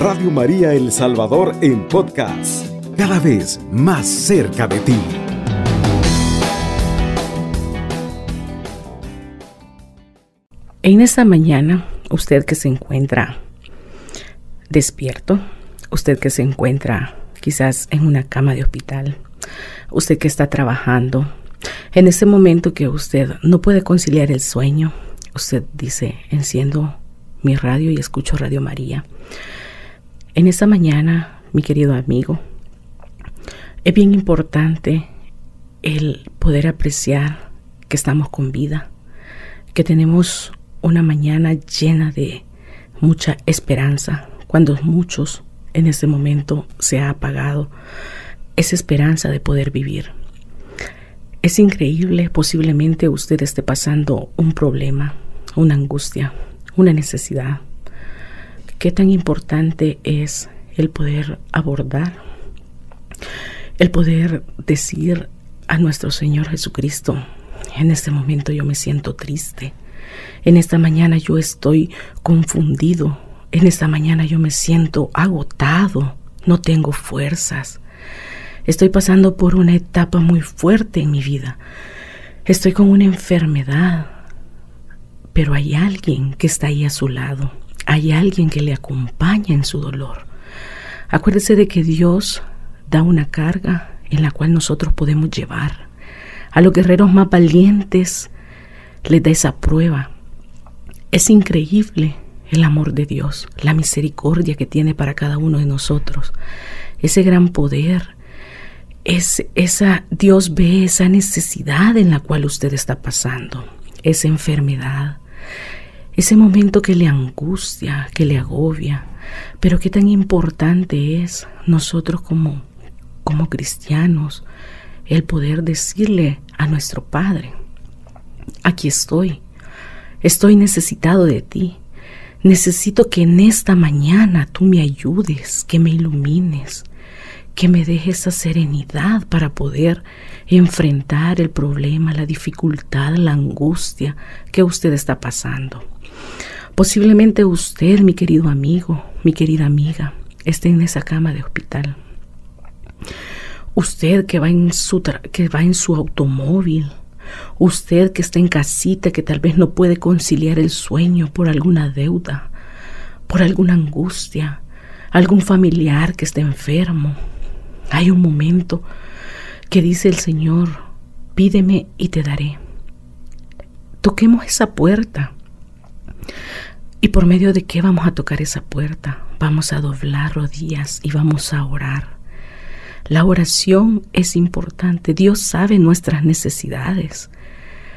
Radio María El Salvador en podcast, cada vez más cerca de ti. En esta mañana, usted que se encuentra despierto, usted que se encuentra quizás en una cama de hospital, usted que está trabajando, en ese momento que usted no puede conciliar el sueño, usted dice, enciendo mi radio y escucho Radio María. En esta mañana, mi querido amigo, es bien importante el poder apreciar que estamos con vida, que tenemos una mañana llena de mucha esperanza, cuando muchos en este momento se ha apagado esa esperanza de poder vivir. Es increíble, posiblemente usted esté pasando un problema, una angustia, una necesidad. ¿Qué tan importante es el poder abordar, el poder decir a nuestro Señor Jesucristo, en este momento yo me siento triste, en esta mañana yo estoy confundido, en esta mañana yo me siento agotado, no tengo fuerzas. Estoy pasando por una etapa muy fuerte en mi vida. Estoy con una enfermedad. Pero hay alguien que está ahí a su lado. Hay alguien que le acompaña en su dolor. Acuérdese de que Dios da una carga en la cual nosotros podemos llevar. A los guerreros más valientes les da esa prueba. Es increíble el amor de Dios, la misericordia que tiene para cada uno de nosotros, ese gran poder es esa Dios ve esa necesidad en la cual usted está pasando, esa enfermedad, ese momento que le angustia, que le agobia, pero qué tan importante es nosotros como como cristianos el poder decirle a nuestro Padre, aquí estoy, estoy necesitado de ti. Necesito que en esta mañana tú me ayudes, que me ilumines, que me deje esa serenidad para poder enfrentar el problema, la dificultad, la angustia que usted está pasando. Posiblemente usted, mi querido amigo, mi querida amiga, esté en esa cama de hospital. Usted que va en su, que va en su automóvil, usted que está en casita, que tal vez no puede conciliar el sueño por alguna deuda, por alguna angustia, algún familiar que esté enfermo, hay un momento que dice el Señor, pídeme y te daré. Toquemos esa puerta. ¿Y por medio de qué vamos a tocar esa puerta? Vamos a doblar rodillas y vamos a orar. La oración es importante. Dios sabe nuestras necesidades,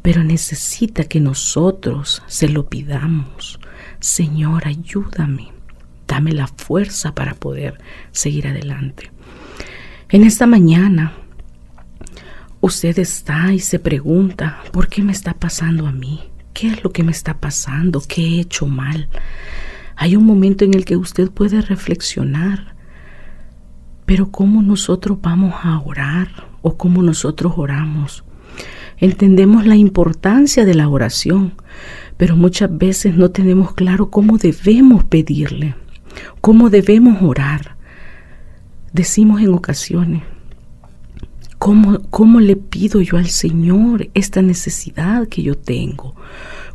pero necesita que nosotros se lo pidamos. Señor, ayúdame. Dame la fuerza para poder seguir adelante. En esta mañana usted está y se pregunta, ¿por qué me está pasando a mí? ¿Qué es lo que me está pasando? ¿Qué he hecho mal? Hay un momento en el que usted puede reflexionar, pero ¿cómo nosotros vamos a orar o cómo nosotros oramos? Entendemos la importancia de la oración, pero muchas veces no tenemos claro cómo debemos pedirle, cómo debemos orar decimos en ocasiones, ¿cómo, ¿cómo le pido yo al Señor esta necesidad que yo tengo?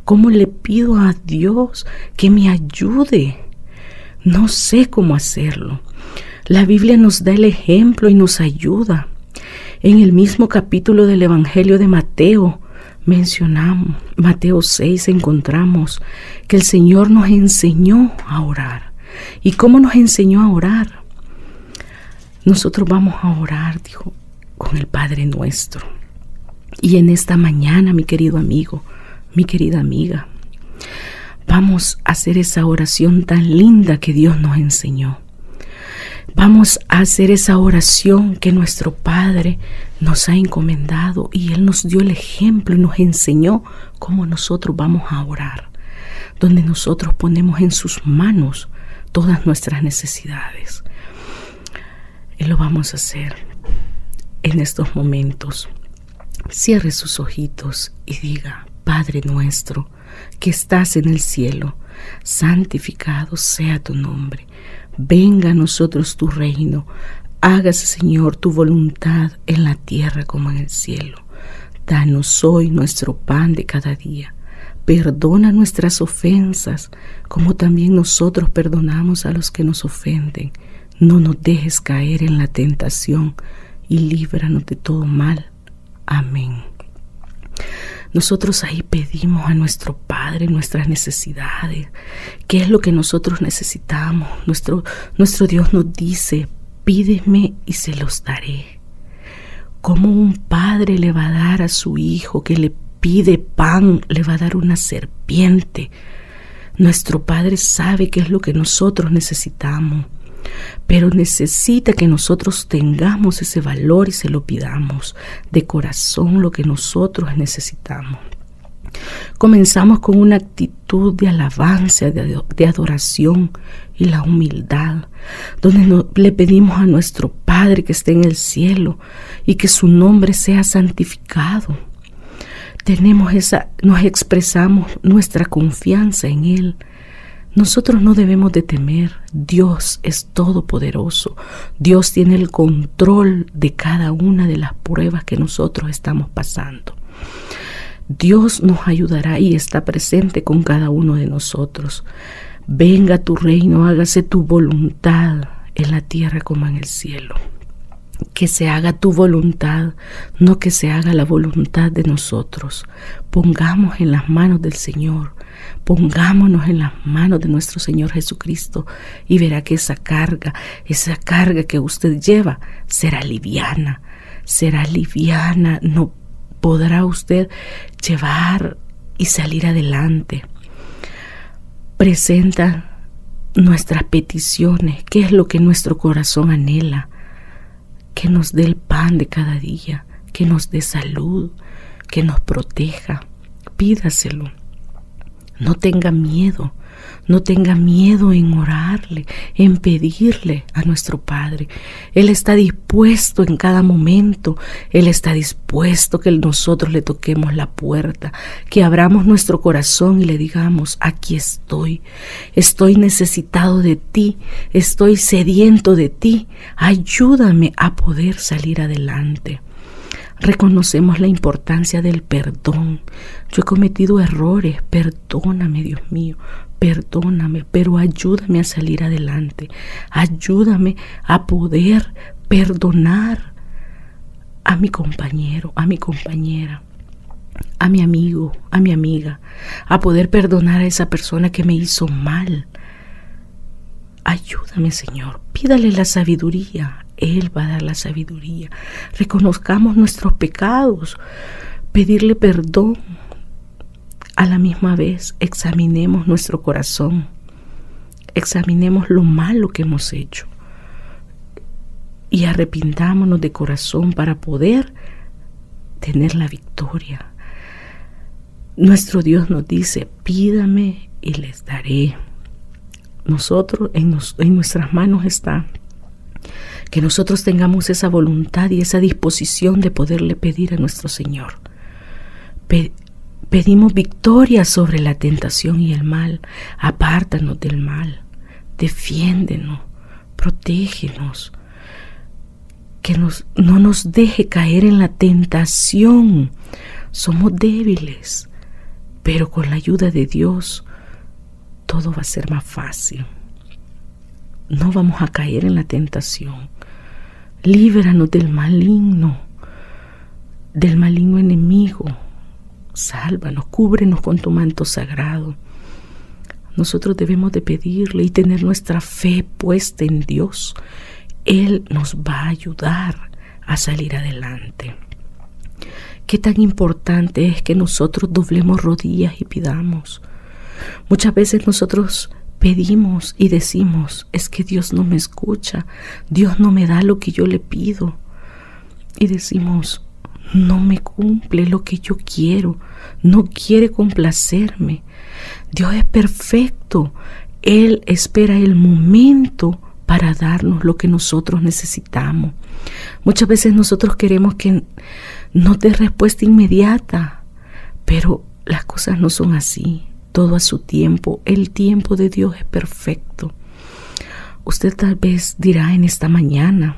¿Cómo le pido a Dios que me ayude? No sé cómo hacerlo. La Biblia nos da el ejemplo y nos ayuda. En el mismo capítulo del Evangelio de Mateo mencionamos, Mateo 6 encontramos que el Señor nos enseñó a orar. ¿Y cómo nos enseñó a orar? Nosotros vamos a orar, dijo, con el Padre nuestro. Y en esta mañana, mi querido amigo, mi querida amiga, vamos a hacer esa oración tan linda que Dios nos enseñó. Vamos a hacer esa oración que nuestro Padre nos ha encomendado y Él nos dio el ejemplo y nos enseñó cómo nosotros vamos a orar, donde nosotros ponemos en sus manos todas nuestras necesidades. Y lo vamos a hacer en estos momentos. Cierre sus ojitos y diga, Padre nuestro, que estás en el cielo, santificado sea tu nombre. Venga a nosotros tu reino. Hágase, Señor, tu voluntad en la tierra como en el cielo. Danos hoy nuestro pan de cada día. Perdona nuestras ofensas, como también nosotros perdonamos a los que nos ofenden. No nos dejes caer en la tentación y líbranos de todo mal. Amén. Nosotros ahí pedimos a nuestro Padre nuestras necesidades, qué es lo que nosotros necesitamos. Nuestro, Dios nos dice, pídeme y se los daré. ¿Cómo un padre le va a dar a su hijo que le pide pan, le va a dar una serpiente? Nuestro Padre sabe qué es lo que nosotros necesitamos pero necesita que nosotros tengamos ese valor y se lo pidamos de corazón lo que nosotros necesitamos. Comenzamos con una actitud de alabanza, de, adoración y la humildad, donde le pedimos a nuestro Padre que esté en el cielo y que su nombre sea santificado. Tenemos esa, nos expresamos nuestra confianza en Él nosotros no debemos de temer, Dios es todopoderoso, Dios tiene el control de cada una de las pruebas que nosotros estamos pasando. Dios nos ayudará y está presente con cada uno de nosotros. Venga tu reino, hágase tu voluntad en la tierra como en el cielo. Que se haga tu voluntad, no que se haga la voluntad de nosotros. Pongamos en las manos del Señor Pongámonos en las manos de nuestro Señor Jesucristo y verá que esa carga, esa carga que usted lleva, será liviana, será liviana, no podrá usted llevar y salir adelante. Presenta nuestras peticiones, qué es lo que nuestro corazón anhela, que nos dé el pan de cada día, que nos dé salud, que nos proteja. Pídaselo. No tenga miedo, no tenga miedo en orarle, en pedirle a nuestro Padre. Él está dispuesto en cada momento, Él está dispuesto que nosotros le toquemos la puerta, que abramos nuestro corazón y le digamos, aquí estoy, estoy necesitado de ti, estoy sediento de ti, ayúdame a poder salir adelante. Reconocemos la importancia del perdón. Yo he cometido errores, perdóname Dios mío, perdóname, pero ayúdame a salir adelante. Ayúdame a poder perdonar a mi compañero, a mi compañera, a mi amigo, a mi amiga, a poder perdonar a esa persona que me hizo mal. Ayúdame, Señor. Pídale la sabiduría, él va a dar la sabiduría. Reconozcamos nuestros pecados, pedirle perdón. A la misma vez, examinemos nuestro corazón, examinemos lo malo que hemos hecho y arrepintámonos de corazón para poder tener la victoria. Nuestro Dios nos dice, pídame y les daré. Nosotros, en, en nuestras manos está que nosotros tengamos esa voluntad y esa disposición de poderle pedir a nuestro Señor. Pedimos victoria sobre la tentación y el mal. Apártanos del mal. Defiéndenos. Protégenos. Que nos, no nos deje caer en la tentación. Somos débiles, pero con la ayuda de Dios todo va a ser más fácil. No vamos a caer en la tentación Líbranos del maligno, del maligno enemigo. Sálvanos, cúbrenos con tu manto sagrado. Nosotros debemos de pedirle y tener nuestra fe puesta en Dios. Él nos va a ayudar a salir adelante. Qué tan importante es que nosotros doblemos rodillas y pidamos. Muchas veces nosotros pedimos y decimos, es que Dios no me escucha, Dios no me da lo que yo le pido. Y decimos, no me cumple lo que yo quiero, no quiere complacerme. Dios es perfecto, Él espera el momento para darnos lo que nosotros necesitamos. Muchas veces nosotros queremos que nos dé respuesta inmediata, pero las cosas no son así, todo a su tiempo, el tiempo de Dios es perfecto. Usted tal vez dirá en esta mañana,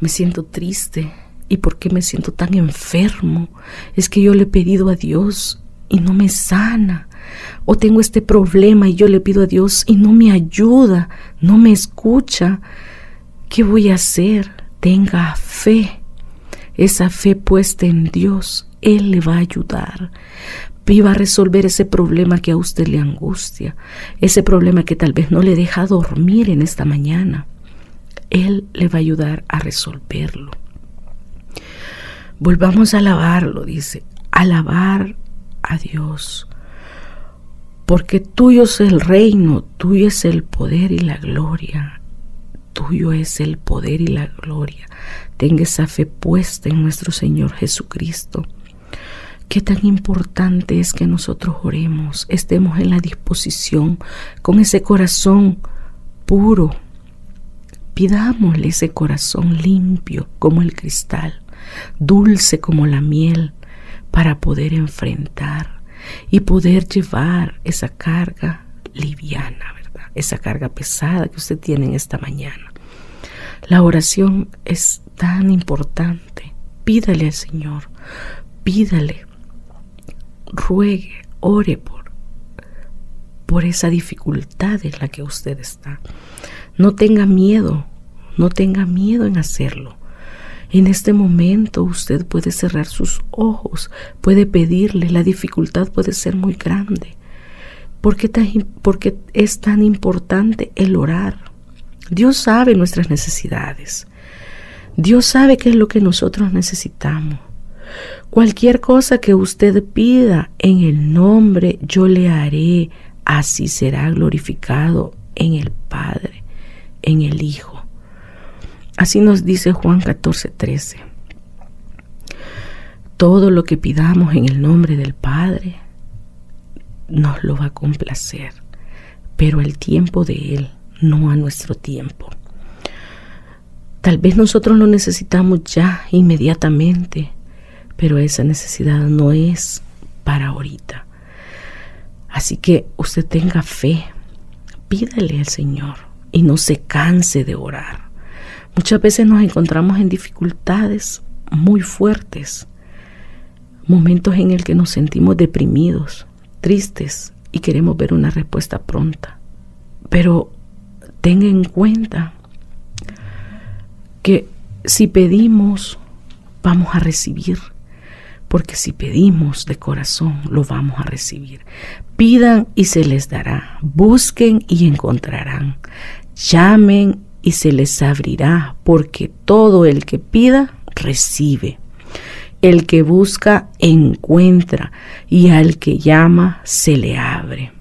me siento triste, ¿y por qué me siento tan enfermo? Es que yo le he pedido a Dios y no me sana. O tengo este problema y yo le pido a Dios y no me ayuda, no me escucha. ¿Qué voy a hacer? Tenga fe. Esa fe puesta en Dios, Él le va a ayudar. Viva a resolver ese problema que a usted le angustia, ese problema que tal vez no le deja dormir en esta mañana. Él le va a ayudar a resolverlo. Volvamos a alabarlo, dice, alabar a Dios. Porque tuyo es el reino, tuyo es el poder y la gloria. Tuyo es el poder y la gloria. Tenga esa fe puesta en nuestro Señor Jesucristo. Qué tan importante es que nosotros oremos, estemos en la disposición, con ese corazón puro. Pidámosle ese corazón limpio como el cristal, dulce como la miel, para poder enfrentar y poder llevar esa carga liviana, ¿verdad? Esa carga pesada que usted tiene en esta mañana. La oración es tan importante. Pídale al Señor, pídale ruegue, ore por, por esa dificultad en la que usted está. No tenga miedo, no tenga miedo en hacerlo. En este momento usted puede cerrar sus ojos, puede pedirle, la dificultad puede ser muy grande. ¿Por qué, porque es tan importante el orar? Dios sabe nuestras necesidades. Dios sabe qué es lo que nosotros necesitamos. Cualquier cosa que usted pida en el nombre, yo le haré. Así será glorificado en el Padre, en el Hijo. Así nos dice Juan 14, 13. Todo lo que pidamos en el nombre del Padre nos lo va a complacer, pero el tiempo de Él, no a nuestro tiempo. Tal vez nosotros lo necesitamos ya inmediatamente, pero esa necesidad no es para ahorita. Así que usted tenga fe, pídale al Señor y no se canse de orar. Muchas veces nos encontramos en dificultades muy fuertes, momentos en el que nos sentimos deprimidos, tristes y queremos ver una respuesta pronta. Pero tenga en cuenta que si pedimos, vamos a recibir porque si pedimos de corazón, lo vamos a recibir. Pidan y se les dará, busquen y encontrarán, llamen y se les abrirá, porque todo el que pida, recibe. El que busca, encuentra, y al que llama, se le abre.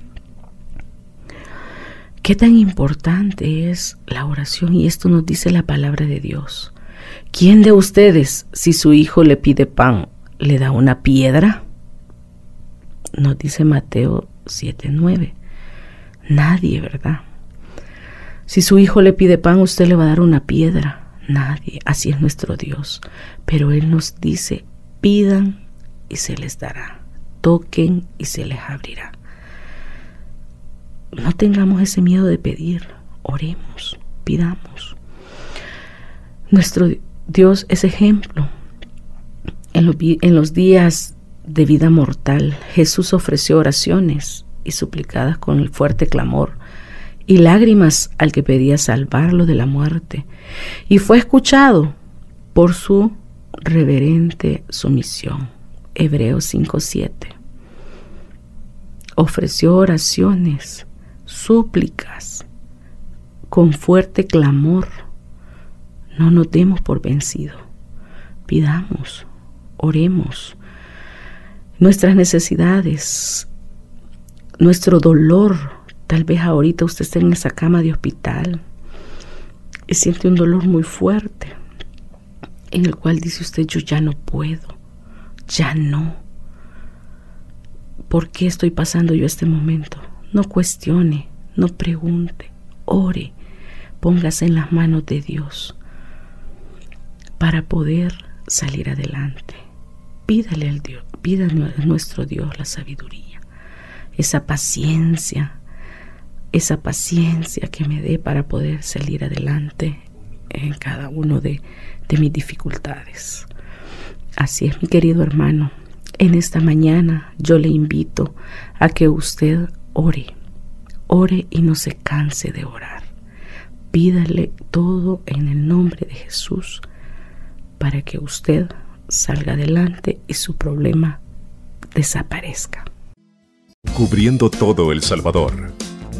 Qué tan importante es la oración y esto nos dice la palabra de Dios. ¿Quién de ustedes, si su hijo le pide pan, le da una piedra? Nos dice Mateo 7:9. Nadie, ¿verdad? Si su hijo le pide pan, usted le va a dar una piedra. Nadie. Así es nuestro Dios. Pero Él nos dice, pidan y se les dará. Toquen y se les abrirá. No tengamos ese miedo de pedir. Oremos, pidamos. Nuestro Dios es ejemplo en los, días de vida mortal, Jesús ofreció oraciones y suplicadas con el fuerte clamor y lágrimas al que pedía salvarlo de la muerte, y fue escuchado por su reverente sumisión. Hebreos 5:7. Ofreció oraciones, súplicas, con fuerte clamor. No nos demos por vencido. Pidamos, oremos. Nuestras necesidades, nuestro dolor, tal vez ahorita usted esté en esa cama de hospital y siente un dolor muy fuerte en el cual dice usted yo ya no puedo, ya no. ¿Por qué estoy pasando yo este momento? No cuestione, no pregunte, ore, póngase en las manos de Dios para poder salir adelante Pídale al Dios, pídale a nuestro Dios la sabiduría, esa paciencia, esa paciencia que me dé para poder salir adelante en cada uno de, de mis dificultades. Así es, mi querido hermano. En esta mañana yo le invito a que usted ore, ore y no se canse de orar. Pídale todo en el nombre de Jesús para que usted salga adelante y su problema desaparezca. Cubriendo todo El Salvador.